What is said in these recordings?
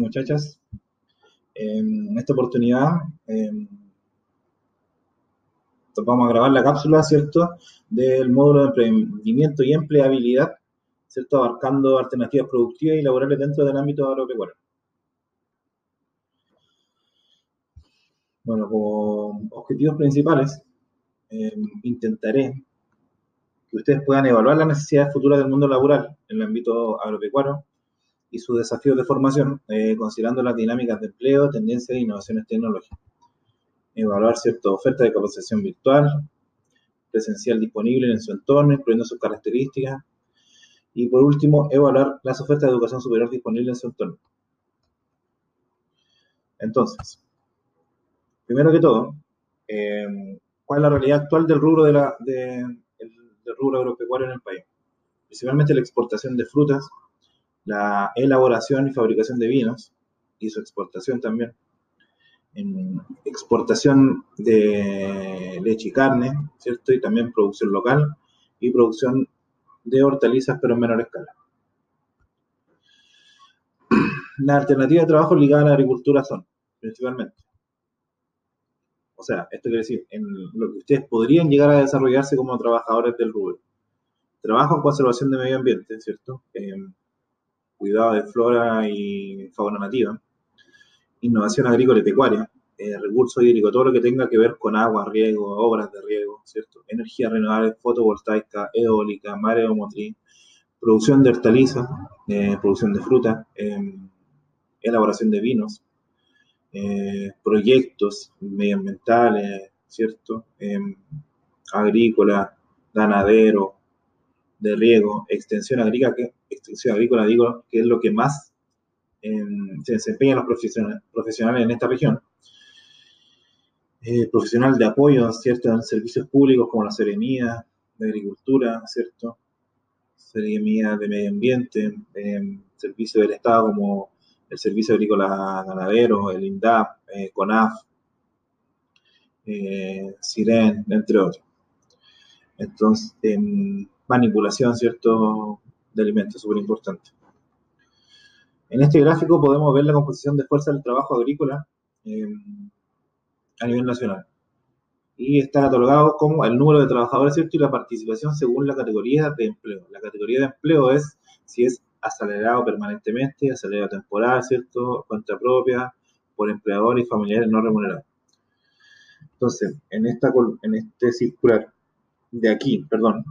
muchachas. En esta oportunidad em, vamos a grabar la cápsula, ¿cierto?, del módulo de emprendimiento y empleabilidad, ¿cierto?, abarcando alternativas productivas y laborales dentro del ámbito agropecuario. Bueno, como objetivos principales, em, intentaré que ustedes puedan evaluar las necesidades futuras del mundo laboral en el ámbito agropecuario y sus desafíos de formación, eh, considerando las dinámicas de empleo, tendencias e innovaciones tecnológicas. Evaluar ciertas ofertas de capacitación virtual, presencial disponible en su entorno, incluyendo sus características. Y por último, evaluar las ofertas de educación superior disponibles en su entorno. Entonces, primero que todo, eh, ¿cuál es la realidad actual del rubro de la, de, rubro agropecuario en el país. Principalmente la exportación de frutas, la elaboración y fabricación de vinos y su exportación también. Exportación de leche y carne, ¿cierto? Y también producción local y producción de hortalizas, pero en menor escala. Las alternativas de trabajo ligadas a la agricultura son, principalmente, o sea, esto quiere decir, en lo que ustedes podrían llegar a desarrollarse como trabajadores del rubro. Trabajo en conservación de medio ambiente, ¿cierto? Cuidado de flora y fauna nativa, innovación agrícola y pecuaria, eh, recursos hídricos, todo lo que tenga que ver con agua, riego, obras de riego, ¿cierto? Energía renovable, fotovoltaica, eólica, mareomotriz, producción de hortalizas, eh, producción de fruta, elaboración de vinos, eh, proyectos medioambientales, ¿cierto? Em, agrícola, ganadero, de riego, extensión agrícola, que, agrícola digo que es lo que más em, se desempeñan los profesionales, profesionales en esta región. Eh, profesional de apoyo, ¿cierto? En servicios públicos como la Seremía de Agricultura, ¿cierto? Seremía de Medio Ambiente, eh, servicio del Estado como el Servicio Agrícola Ganadero, el INDAP, eh, CONAF, eh, SIREN, entre otros. Entonces, manipulación, ¿cierto?, de alimentos, súper importante. En este gráfico podemos ver la composición de fuerza del trabajo agrícola em, a nivel nacional. Y está catalogado como el número de trabajadores, ¿cierto? Y la participación según la categoría de empleo. La categoría de empleo es si es acelerado permanentemente, acelerado temporal, ¿cierto? Cuenta propia, por empleadores y familiares no remunerados. Entonces, en, esta, en este circular de aquí, perdón,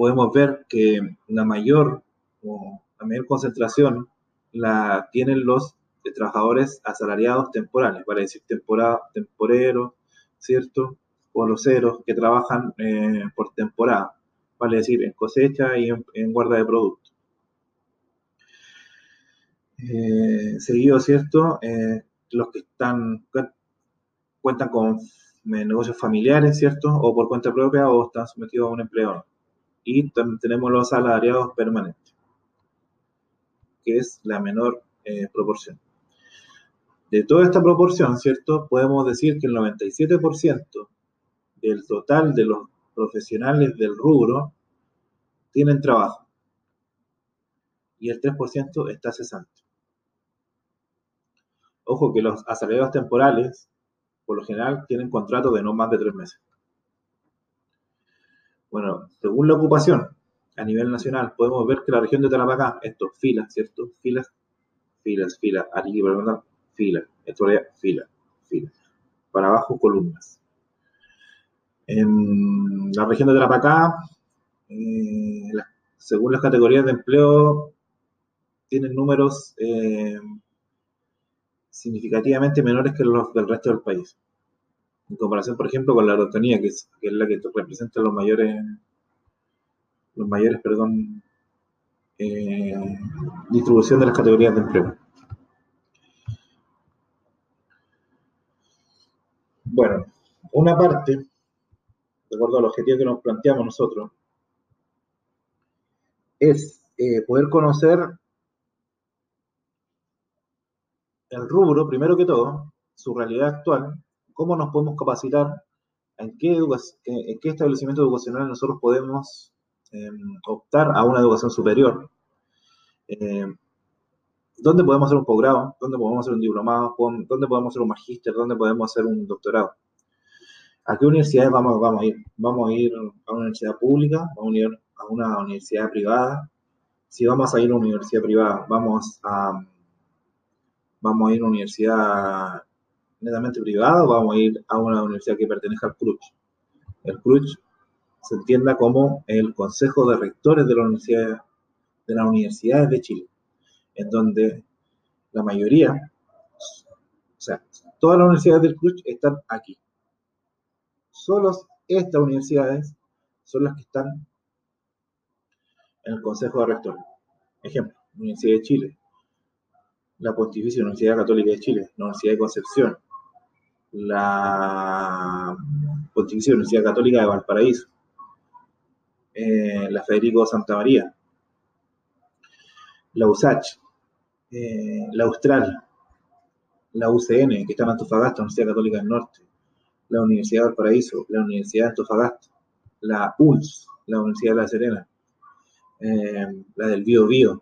podemos ver que la mayor, la mayor concentración la tienen los trabajadores asalariados temporales, para decir temporada, temporero, ¿cierto? O los ceros que trabajan eh, por temporada vale decir, en cosecha y en, guarda de productos. Eh, seguido, ¿cierto? Eh, los que están cuentan con negocios familiares, ¿cierto? O por cuenta propia o están sometidos a un empleador. Y tenemos los salariados permanentes, que es la menor eh, proporción. De toda esta proporción, ¿cierto? Podemos decir que el 97% del total de los profesionales del rubro tienen trabajo y el 3% está cesante. Ojo que los asalariados temporales, por lo general, tienen contratos de no más de tres meses. Bueno, según la ocupación a nivel nacional, podemos ver que la región de Tarapacá, esto, filas, ¿cierto? Filas, filas, filas, aquí, por filas, esto filas, filas. Para abajo, columnas. En la región de Tarapacá, eh, según las categorías de empleo, tienen números eh, significativamente menores que los del resto del país. En comparación, por ejemplo, con la agrotonía, que es, la que representa los mayores, los mayores, perdón, eh, distribución de las categorías de empleo. Bueno, una parte, de acuerdo al objetivo que nos planteamos nosotros, es eh, poder conocer el rubro, primero que todo, su realidad actual, cómo nos podemos capacitar, en qué, en qué establecimiento educacional nosotros podemos em, optar a una educación superior. Em, ¿Dónde podemos hacer un posgrado? ¿Dónde podemos hacer un diplomado? ¿Dónde podemos hacer un magíster? ¿Dónde podemos hacer un doctorado? ¿A qué universidades vamos, vamos a ir? ¿Vamos a ir a una universidad pública? ¿Vamos a ir a una universidad privada? Si vamos a ir a una universidad privada, ¿vamos a, vamos a ir a una universidad netamente privada vamos a ir a una universidad que pertenezca al CRUCH? El CRUCH se entienda como el Consejo de Rectores de, la universidad, de las Universidades de Chile en donde la mayoría, o sea, todas las universidades del CRUCH están aquí. Solo estas universidades son las que están en el Consejo de Rectores. Ejemplo, Universidad de Chile, la Pontificia Universidad Católica de Chile, la Universidad de Concepción, la Pontificia Universidad Católica de Valparaíso, eh, la Federico Santa María, la USACH, eh, la Austral, la UCN, que está en Antofagasta, Universidad Católica del Norte, la Universidad del Paraíso, la Universidad de Antofagasta, la ULS, la Universidad de La Serena, eh, la del Bío Bío,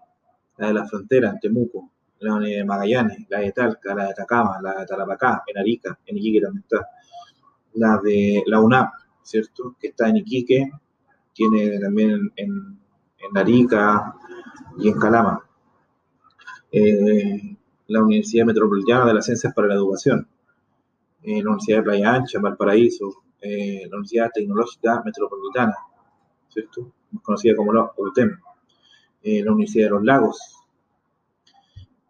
la de la Frontera, en Temuco, la de Magallanes, la de Talca, la de Atacama, la de Tarapacá, en Arica, en Iquique también está, la de la UNAP, ¿cierto? Que está en Iquique, tiene también en, en Arica y en Calama. Eh, la Universidad Metropolitana de las Ciencias para la Educación, eh, la Universidad de Playa Ancha, Valparaíso, eh, la Universidad Tecnológica Metropolitana, ¿cierto? conocida como la UTEM, la Universidad de los Lagos,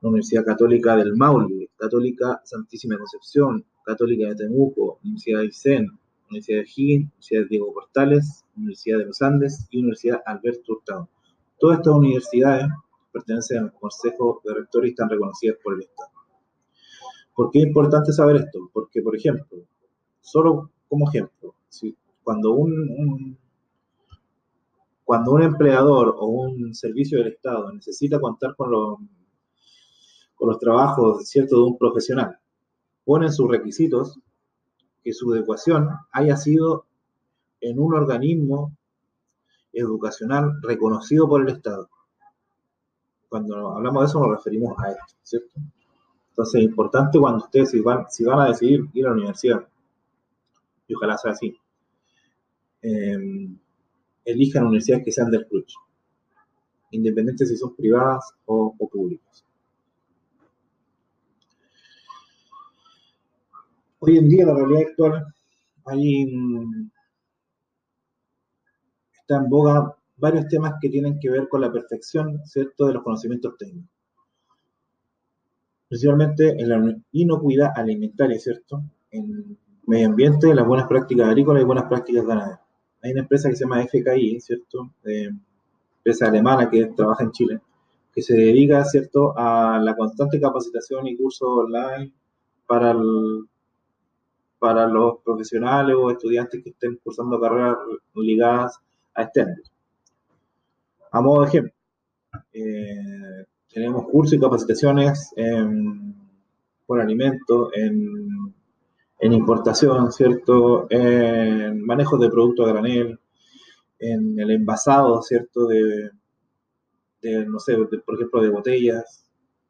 la Universidad Católica del Maule, Católica Santísima Concepción, Católica de Temuco, Universidad de Isen, Universidad de Higgins, Universidad de Diego Portales, Universidad de los Andes y Universidad Alberto Hurtado. Todas estas universidades pertenecen al Consejo de Rectores y están reconocidas por el Estado. ¿Por qué es importante saber esto? Porque, por ejemplo, solo como ejemplo, cuando un, cuando un empleador o un servicio del Estado necesita contar con los, con los trabajos ¿cierto? de un profesional, ponen sus requisitos que su adecuación haya sido en un organismo educacional reconocido por el Estado cuando hablamos de eso nos referimos a esto, ¿cierto? Entonces es importante cuando ustedes si van, si van a decidir ir a la universidad, y ojalá sea así, em, elijan universidades que sean del CRUCH, independientes si son privadas o, públicas. Hoy en día, la realidad actual, hay, está en boga varios temas que tienen que ver con la perfección, ¿cierto?, de los conocimientos técnicos. Principalmente en la inocuidad alimentaria, ¿cierto? En medio ambiente, las buenas prácticas agrícolas y buenas prácticas ganaderas. Hay una empresa que se llama FKI, ¿cierto? empresa alemana que trabaja en Chile, que se dedica, ¿cierto?, a la constante capacitación y cursos online para, para los profesionales o estudiantes que estén cursando carreras ligadas a ámbito. A modo de ejemplo, eh, tenemos cursos y capacitaciones en, por alimento, en, importación, ¿cierto? En manejo de productos a granel, en el envasado, ¿cierto? De, no sé, por ejemplo, de botellas,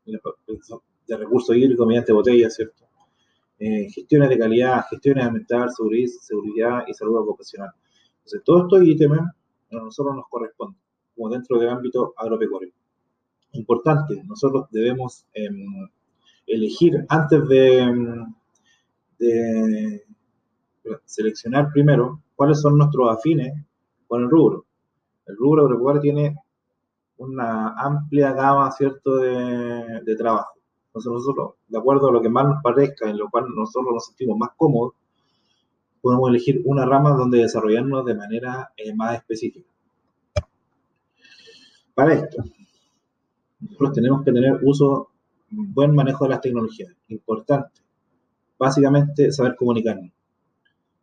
de recursos hídricos mediante botellas, ¿cierto? Eh, gestiones de calidad, gestiones ambientales, seguridad, seguridad y salud ocupacional. Entonces, todo esto ítems a nosotros nos corresponde como dentro del ámbito agropecuario. Importante, nosotros debemos em, elegir antes em, de, seleccionar primero cuáles son nuestros afines con el rubro. El rubro agropecuario tiene una amplia gama, ¿cierto?, de, de trabajo. Entonces nosotros, de acuerdo a lo que más nos parezca, en lo cual nosotros nos sentimos más cómodos, podemos elegir una rama donde desarrollarnos de manera eh, más específica. Para esto, nosotros tenemos que tener uso, buen manejo de las tecnologías. Importante, básicamente, saber comunicarnos.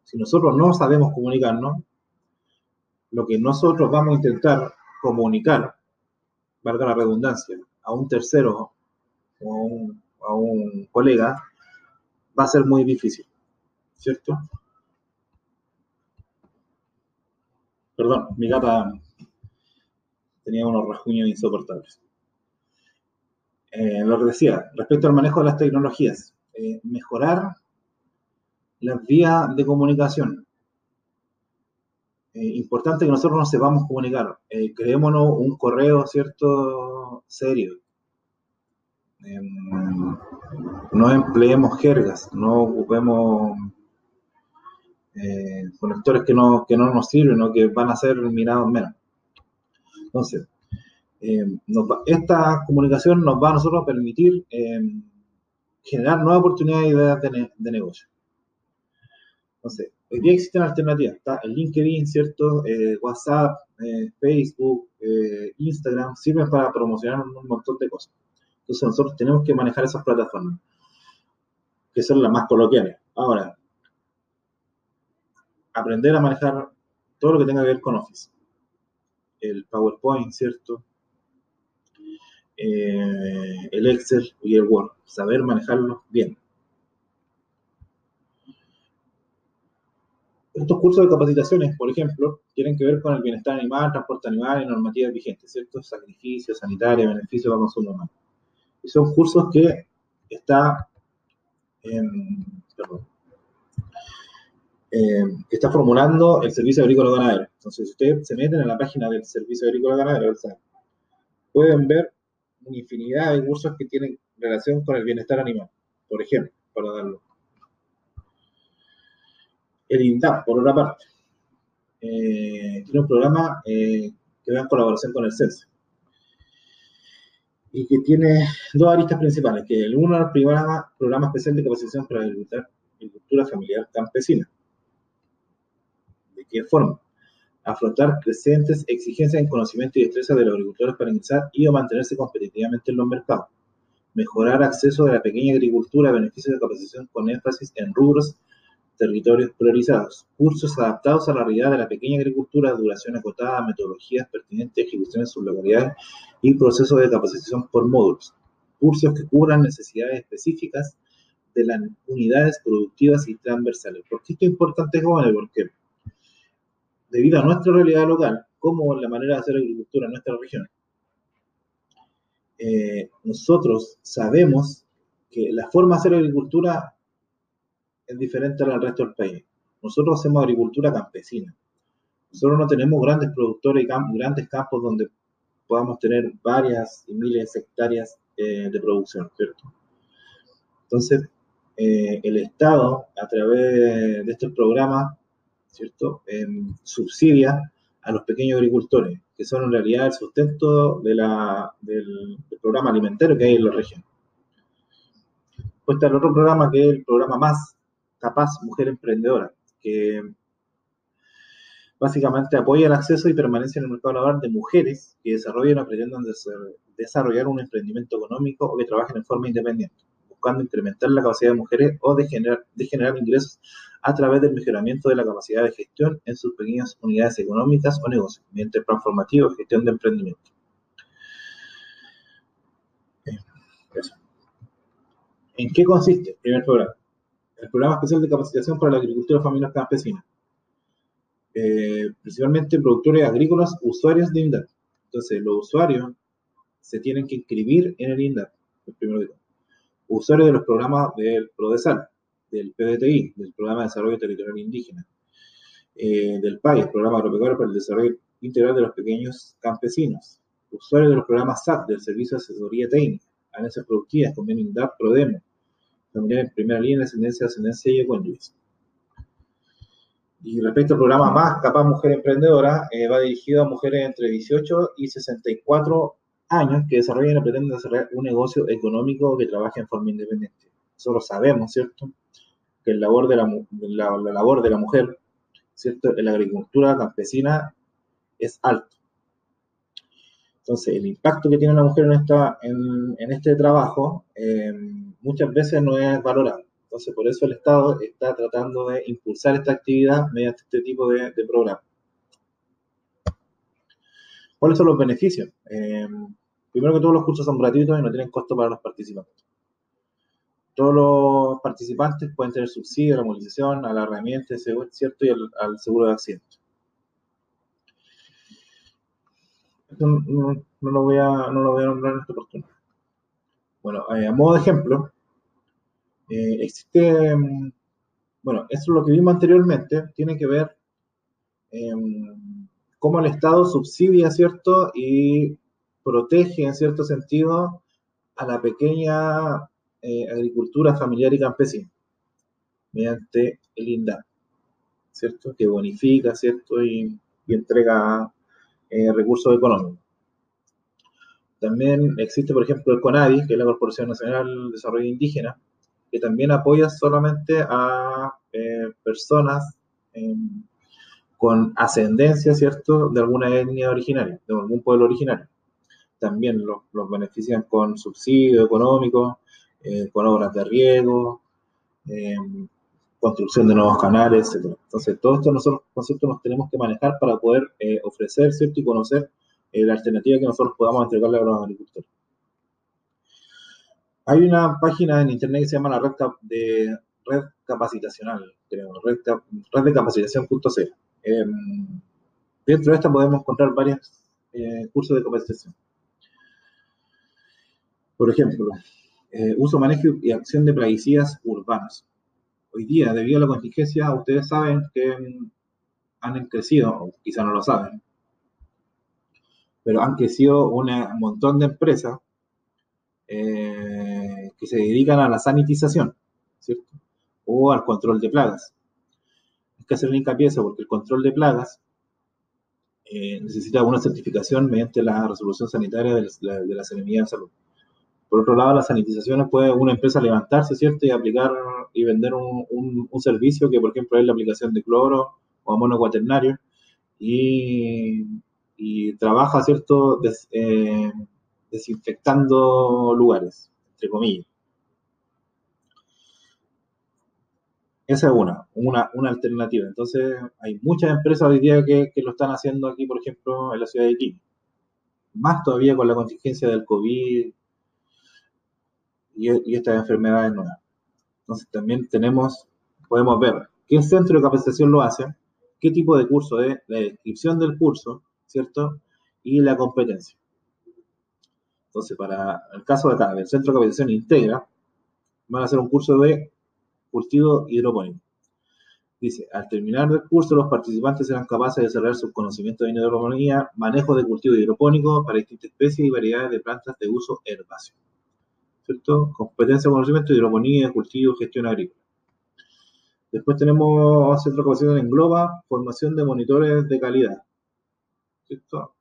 Si nosotros no sabemos comunicarnos, lo que nosotros vamos a intentar comunicar, valga la redundancia, a un tercero a un, colega, va a ser muy difícil, ¿cierto? Perdón, mi gata tenía unos rasguños insoportables. Eh, lo que decía, respecto al manejo de las tecnologías, eh, mejorar las vías de comunicación. importante que nosotros nos sepamos comunicar. creémonos un correo, ¿cierto? Serio. Em, no empleemos jergas, no ocupemos eh, conectores que no, que no nos sirven o que van a ser mirados menos. Entonces, eh, esta comunicación nos va a nosotros a permitir eh, generar nuevas oportunidades y ideas de, negocio. Entonces, hoy día existen alternativas. Está el LinkedIn, ¿cierto? WhatsApp, Facebook, Instagram, sirven para promocionar un montón de cosas. Entonces, nosotros tenemos que manejar esas plataformas, que son las más coloquiales. Ahora, aprender a manejar todo lo que tenga que ver con Office. El PowerPoint, ¿cierto? Eh, el Excel y el Word. Saber manejarlos bien. Estos cursos de capacitaciones, por ejemplo, tienen que ver con el bienestar animal, transporte animal y normativas vigentes, ¿cierto? Sacrificios, sanitarios, beneficios para consumo humano. Son cursos que está está formulando el Servicio Agrícola Ganadero. Entonces, si ustedes se meten en la página del Servicio Agrícola Ganadero, pueden ver una infinidad de cursos que tienen relación con el bienestar animal. Por ejemplo, para darlo. El INDAP, por otra parte, eh, tiene un programa eh, que va en colaboración con el CENSE y que tiene dos aristas principales, que el uno es el programa, programa especial de capacitación para la agricultura familiar campesina, qué forma. Afrontar crecientes exigencias en conocimiento y destreza de los agricultores para ingresar y o mantenerse competitivamente en los mercados. Mejorar acceso de la pequeña agricultura a beneficios de capacitación con énfasis en rubros, territorios priorizados. Cursos adaptados a la realidad de la pequeña agricultura, duración acotada, metodologías pertinentes, ejecución en sus localidades y procesos de capacitación por módulos. Cursos que cubran necesidades específicas de las unidades productivas y transversales. ¿Por qué esto es importante, jóvenes? Porque debido a nuestra realidad local, como la manera de hacer agricultura en nuestra región, eh, nosotros sabemos que la forma de hacer agricultura es diferente a la del resto del país. Nosotros hacemos agricultura campesina. Nosotros no tenemos grandes productores y grandes campos donde podamos tener varias y miles de hectáreas eh, de producción, ¿cierto? Entonces, eh, el Estado, a través de estos programas, ¿cierto? subsidia a los pequeños agricultores, que son en realidad el sustento de del, programa alimentario que hay en la región. Pues está el otro programa que es el programa más capaz Mujer Emprendedora, que básicamente apoya el acceso y permanencia en el mercado laboral de mujeres que desarrollan o pretendan desarrollar un emprendimiento económico o que trabajen en forma independiente buscando incrementar la capacidad de mujeres o de generar, ingresos a través del mejoramiento de la capacidad de gestión en sus pequeñas unidades económicas o negocios, mediante el plan formativo de gestión de emprendimiento. ¿En qué consiste primer programa? El programa especial de capacitación para la agricultura familiar campesina. Eh, principalmente productores agrícolas, usuarios de INDAP. Entonces, los usuarios se tienen que inscribir en el INDAP, el primero de todo usuarios de los programas del PRODESAL, del PDTI, del Programa de Desarrollo Territorial Indígena, eh, del PAI, Programa Agropecuario para el Desarrollo Integral de los Pequeños Campesinos, usuarios de los programas SAP, del Servicio de Asesoría Técnica, Alianzas Productivas, Convenio INDAP, PRODEMO, Familiar en Primera Línea, Ascendencia, Ascendencia y Cónyuges. Y respecto al programa Más Capaz Mujer Emprendedora, eh, va dirigido a mujeres entre 18 y 64 años que desarrollan o pretenden desarrollar un negocio económico que trabaje en forma independiente. Nosotros sabemos, ¿cierto?, que el labor de la, la, labor de la mujer, ¿cierto?, en la agricultura campesina es alto. Entonces, el impacto que tiene la mujer en, esta, en, este trabajo eh, muchas veces no es valorado. Entonces, por eso el Estado está tratando de impulsar esta actividad mediante este tipo de, programas. ¿Cuáles son los beneficios? Eh, primero que todos los cursos son gratuitos y no tienen costo para los participantes. Todos los participantes pueden tener subsidio la movilización, a la herramienta, ¿cierto? Y al, seguro de accidente. Esto no, lo voy a, no lo voy a nombrar en esta oportunidad. Bueno, a modo de ejemplo, existe, mm, bueno, eso es lo que vimos anteriormente, tiene que ver em, cómo el Estado subsidia, ¿cierto? Y protege, en cierto sentido, a la pequeña eh, agricultura familiar y campesina, mediante el INDA, ¿cierto? Que bonifica, ¿cierto? Y, entrega eh, recursos económicos. También existe, por ejemplo, el CONADI, que es la Corporación Nacional de Desarrollo Indígena, que también apoya solamente a eh, personas con ascendencia, ¿cierto?, de alguna etnia originaria, de algún pueblo originario también los, benefician con subsidios económicos, eh, con obras de riego, eh, construcción de nuevos canales, etc. Entonces, todos estos nosotros, conceptos nos tenemos que manejar para poder eh, ofrecer, ¿cierto? Y conocer la alternativa que nosotros podamos entregarle a los agricultores. Hay una página en internet que se llama la red, de, red capacitacional, creo, red. Em, dentro de esta podemos encontrar varios cursos de capacitación. Por ejemplo, eh, uso, manejo y acción de plaguicidas urbanos. Hoy día, debido a la contingencia, ustedes saben que mm, han crecido, o quizá no lo saben, pero han crecido un montón de empresas eh, que se dedican a la sanitización, ¿cierto? O al control de plagas. Hay que hacer hincapié porque el control de plagas eh, necesita una certificación mediante la resolución sanitaria de la, de la de Salud. Por otro lado, las sanitizaciones puede una empresa levantarse, ¿cierto? Y aplicar y vender un, servicio que, por ejemplo, es la aplicación de cloro o amonio cuaternario y, trabaja, ¿cierto? Eh, desinfectando lugares, entre comillas. Esa es una, una, alternativa. Entonces, hay muchas empresas hoy día que, que, lo están haciendo aquí, por ejemplo, en la ciudad de Quito. Más todavía con la contingencia del COVID, y, estas enfermedades nuevas. Entonces también tenemos, podemos ver qué centro de capacitación lo hace, qué tipo de curso es, la descripción del curso, ¿cierto? Y la competencia. Entonces, para el caso de acá, del centro de capacitación integra, van a hacer un curso de cultivo hidropónico. Dice, al terminar el curso, los participantes serán capaces de desarrollar sus conocimientos de hidroponía, manejo de cultivo hidropónico para distintas especies y variedades de plantas de uso herbáceo. ¿Cierto? Competencia, conocimiento, hidroponía, cultivo, gestión agrícola. Después tenemos centro de capacitación en Globa, formación de monitores de calidad, ¿cierto?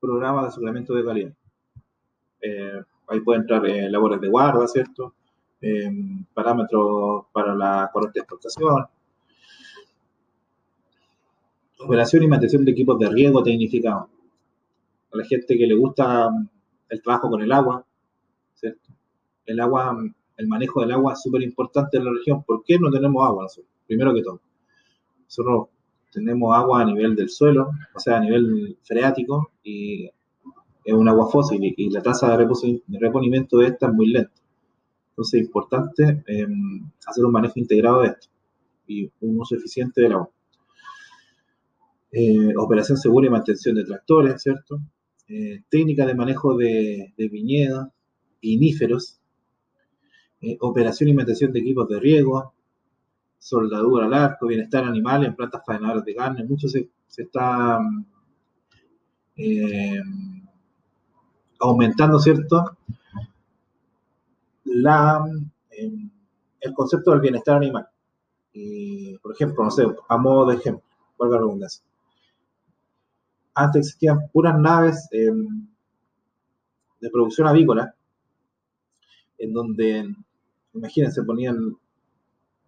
Programa de suplemento de calidad. Eh, ahí puede entrar eh, labores de guarda, ¿cierto? Eh, parámetros para la correcta exportación. Operación y mantención de equipos de riego tecnificados. A la gente que le gusta el trabajo con el agua, ¿cierto? El agua, el manejo del agua es súper importante en la región. ¿Por qué no tenemos agua Primero que todo, nosotros tenemos agua a nivel del suelo, o sea, a nivel freático, y es un agua fósil, y la tasa de, reponimiento de esta es muy lenta. Entonces es importante em, hacer un manejo integrado de esto y un uso eficiente del agua. Eh, operación segura y mantención de tractores, ¿cierto? Eh, técnica de manejo de, de viñedos, viníferos, eh, operación y mantención de equipos de riego, soldadura al arco, bienestar animal en plantas faenadoras de carne, mucho se, está eh, aumentando, ¿cierto? La, em, el concepto del bienestar animal. por ejemplo, no sé, a modo de ejemplo, valga la redundancia. Antes existían puras naves em, de producción avícola, en donde imagínense, ponían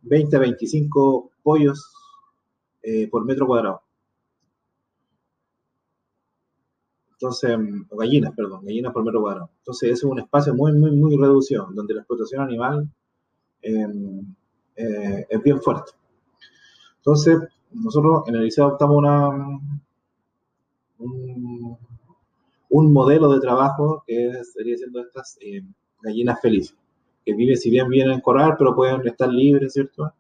20 a 25 pollos eh, por metro cuadrado. Entonces, o gallinas, perdón, gallinas por metro cuadrado. Entonces, ese es un espacio muy, muy, muy reducido, donde la explotación animal em, eh, es bien fuerte. Entonces, nosotros en el liceo adoptamos una, un, modelo de trabajo que sería siendo estas eh, gallinas felices que vive, si bien vienen en corral, pero pueden estar libres, ¿cierto?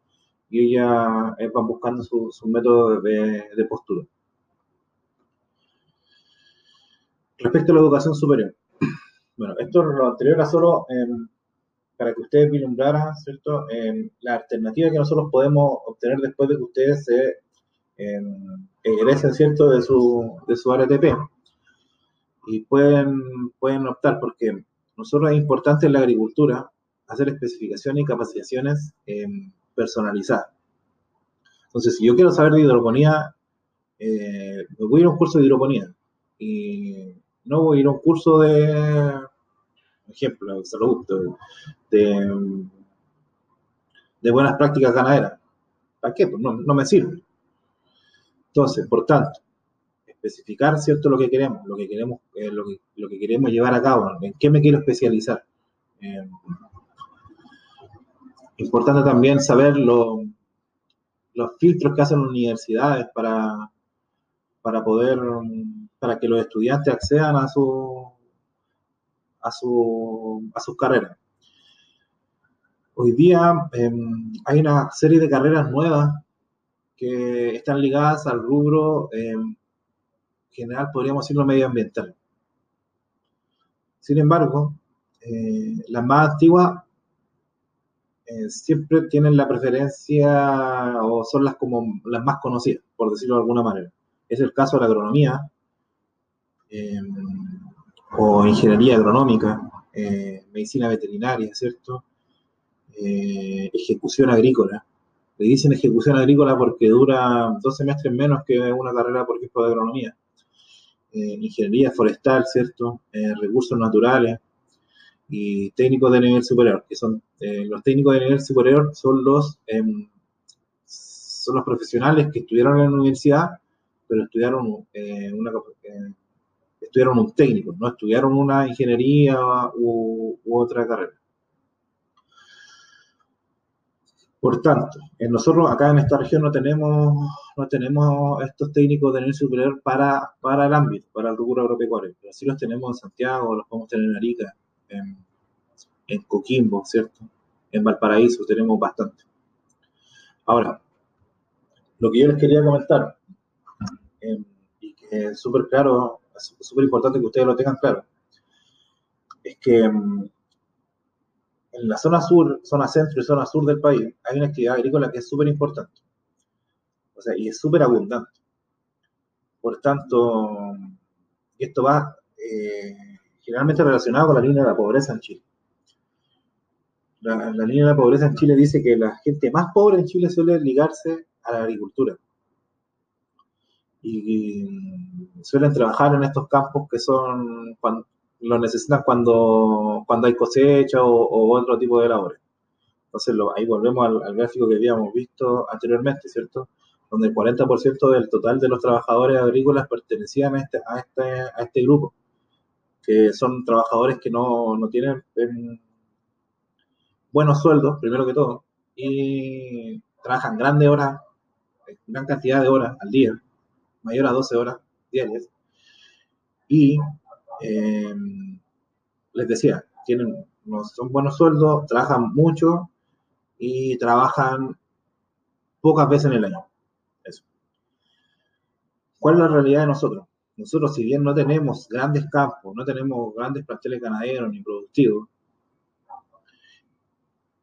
Y ellas eh, van buscando sus su métodos de, postura. Respecto a la educación superior. Bueno, esto lo anterior era solo en para que ustedes vislumbraran, ¿cierto? la alternativa que nosotros podemos obtener después de que ustedes se egresen, ¿cierto? De su, de su RTP. Y pueden, pueden optar porque nosotros es importante en la agricultura hacer especificaciones y capacitaciones personalizadas. Entonces, si yo quiero saber de hidroponía, eh, me voy a ir a un curso de hidroponía y no voy a ir a un curso de, ejemplo, de, de buenas prácticas ganaderas. ¿Para qué? Pues no, me sirve. Entonces, por tanto, especificar cierto lo que queremos, lo que queremos, eh, lo, que, lo, que, queremos llevar a cabo, en qué me quiero especializar. Eh, importante también saber los filtros que hacen universidades para, para poder, para que los estudiantes accedan a su a, su, a sus carreras. Hoy día em, hay una serie de carreras nuevas que están ligadas al rubro em, general, podríamos decirlo, medioambiental. Sin embargo, eh, las más antiguas eh, siempre tienen la preferencia o son las como las más conocidas, por decirlo de alguna manera. Es el caso de la agronomía em, o ingeniería agronómica, eh, medicina veterinaria, ¿cierto? ejecución agrícola. Le dicen ejecución agrícola porque dura dos semestres menos que una carrera, por ejemplo, de agronomía. Eh, ingeniería forestal, ¿cierto? Eh, recursos naturales y técnicos de nivel superior, que son eh, los técnicos de nivel superior son los em, son los profesionales que estudiaron en la universidad, pero estudiaron una estudiaron un técnico, no estudiaron una ingeniería u otra carrera. Por tanto, nosotros acá en esta región no tenemos, no tenemos estos técnicos de nivel superior para, para el ámbito, para el rubro agropecuario, pero sí los tenemos en Santiago, los podemos tener en Arica, en, Coquimbo, ¿cierto? En Valparaíso tenemos bastante. Ahora, lo que yo les quería comentar, em, y que es súper claro, súper importante que ustedes lo tengan claro, es que em, en la zona sur, zona centro y zona sur del país, hay una actividad agrícola que es súper importante. O sea, y es súper abundante. Por tanto, esto va eh, generalmente relacionado con la línea de la pobreza en Chile. La, línea de la pobreza en Chile dice que la gente más pobre en Chile suele ligarse a la agricultura. Y, suelen trabajar en estos campos que son lo necesitan cuando, cuando hay cosecha o, otro tipo de labores. Entonces ahí volvemos al, gráfico que habíamos visto anteriormente, ¿cierto? Donde el 40% del total de los trabajadores agrícolas pertenecían a este, a este, a este grupo, que son trabajadores que no, no tienen em, buenos sueldos, primero que todo, y trabajan grandes horas, gran cantidad de horas al día, mayor a 12 horas diarias, y eh, les decía, tienen, son buenos sueldos, trabajan mucho y trabajan pocas veces en el año. Eso. ¿Cuál es la realidad de nosotros? Nosotros, si bien no tenemos grandes campos, no tenemos grandes planteles ganaderos ni productivos,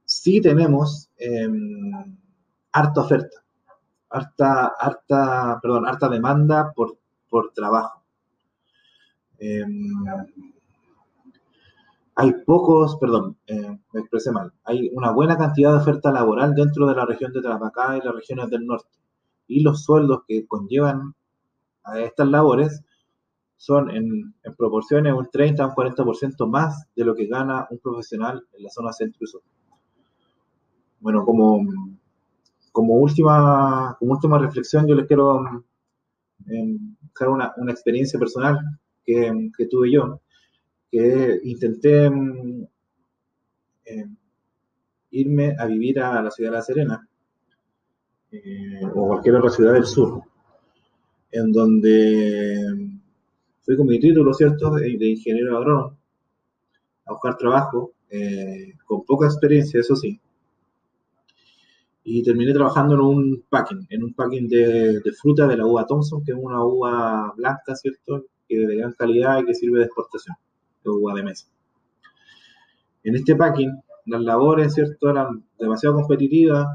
sí tenemos em, harta oferta, harta, harta, perdón, harta demanda por, por trabajo. Em, hay pocos, perdón, eh, me expresé mal, hay una buena cantidad de oferta laboral dentro de la región de Tarapacá y las regiones del norte. Y los sueldos que conllevan a estas labores son en, proporciones un 30 a un 40% más de lo que gana un profesional en la zona centro y sur. Bueno, como, como, última, como última reflexión, yo les quiero em, dejar una, una experiencia personal que, tuve yo, que intenté mm, eh, irme a vivir a la ciudad de La Serena eh, o cualquier otra ciudad del sur, en donde fui con mi título, ¿cierto?, de, ingeniero agrónomo, a buscar trabajo, eh, con poca experiencia, eso sí, y terminé trabajando en un packing, en un packing de, de, fruta de la uva Thompson, que es una uva blanca, ¿cierto? que de gran calidad y que sirve de exportación, de uva de mesa. En este packing las labores, ¿cierto? Eran demasiado competitivas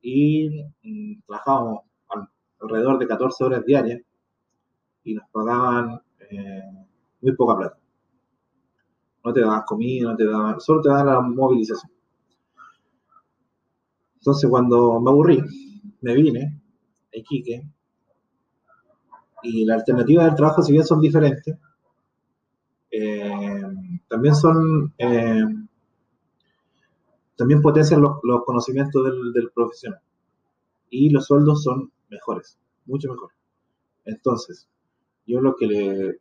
y mm, trabajábamos alrededor de 14 horas diarias y nos pagaban eh, muy poca plata. No te daban comida, no te daban, solo te daban la movilización. Entonces cuando me aburrí, me vine a Iquique y la alternativa del trabajo, si bien son diferentes, eh, también son, eh, también potencian los, conocimientos del, profesional. Y los sueldos son mejores, mucho mejores. Entonces, yo lo que le,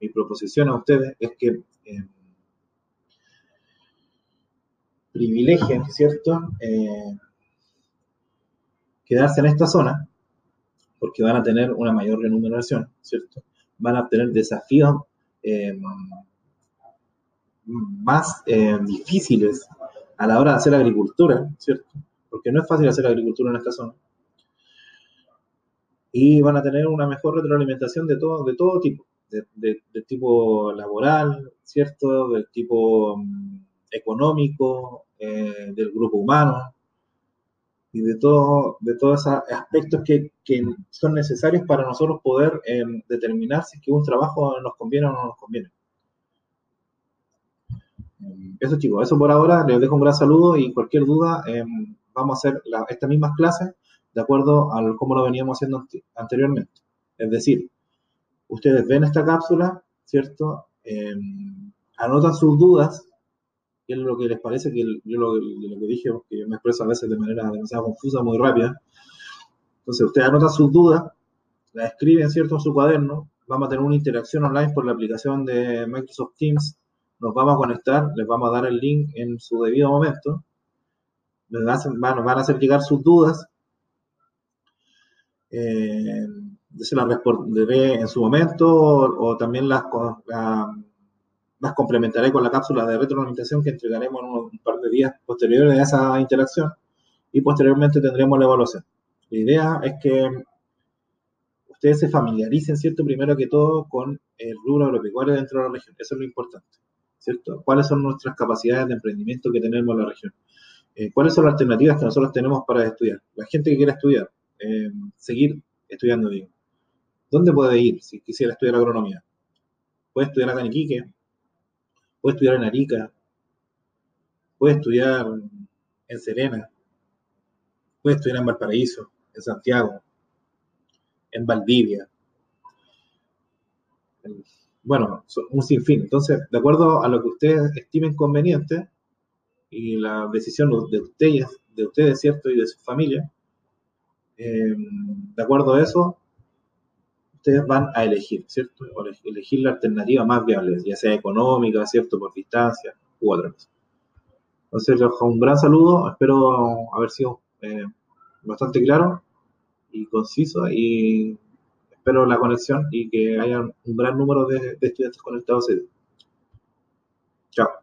mi proposición a ustedes es que eh, privilegien, ¿cierto? quedarse en esta zona, porque van a tener una mayor remuneración, ¿cierto? Van a tener desafíos eh, más eh, difíciles a la hora de hacer agricultura, ¿cierto? Porque no es fácil hacer agricultura en esta zona. Y van a tener una mejor retroalimentación de todo, de todo tipo, de, tipo laboral, ¿cierto? Del tipo mm, económico, eh, del grupo humano, y de, todo, de todos esos aspectos que, que son necesarios para nosotros poder em, determinar si que un trabajo nos conviene o no nos conviene. Em, eso chicos, eso por ahora, les dejo un gran saludo y cualquier duda, em, vamos a hacer estas mismas clases de acuerdo a cómo lo veníamos haciendo anteriormente. Es decir, ustedes ven esta cápsula, ¿cierto? anotan sus dudas qué es lo que les parece, que yo lo, que dije, que yo me expreso a veces de manera demasiado confusa, muy rápida. Entonces, ustedes anotan sus dudas, las escriben, ¿cierto?, en su cuaderno, vamos a tener una interacción online por la aplicación de Microsoft Teams, nos vamos a conectar, les vamos a dar el link en su debido momento, nos van, a hacer llegar sus dudas, eh, se las responderé en su momento o, también las, las complementaré con la cápsula de retroalimentación que entregaremos en un par de días posteriores a esa interacción y posteriormente tendremos la evaluación. La idea es que ustedes se familiaricen, ¿cierto? Primero que todo con el rubro agropecuario dentro de la región. Eso es lo importante, ¿cierto? ¿Cuáles son nuestras capacidades de emprendimiento que tenemos en la región? Eh, ¿Cuáles son las alternativas que nosotros tenemos para estudiar? La gente que quiera estudiar, eh, seguir estudiando, digo. ¿Dónde puede ir si quisiera estudiar agronomía? Puede estudiar en Iquique, puede estudiar en Arica, puede estudiar en Serena, puede estudiar en Valparaíso, en Santiago, en Valdivia. Bueno, un sinfín. Entonces, de acuerdo a lo que ustedes estimen conveniente y la decisión de ustedes, de ustedes, ¿cierto? Y de su familia, eh, de acuerdo a eso, ustedes van a elegir, ¿cierto? O elegir la alternativa más viable, ya sea económica, ¿cierto? Por distancia u otra cosa. Entonces, un gran saludo, espero haber sido eh, bastante claro y conciso y espero la conexión y que haya un gran número de, de estudiantes conectados. Chao.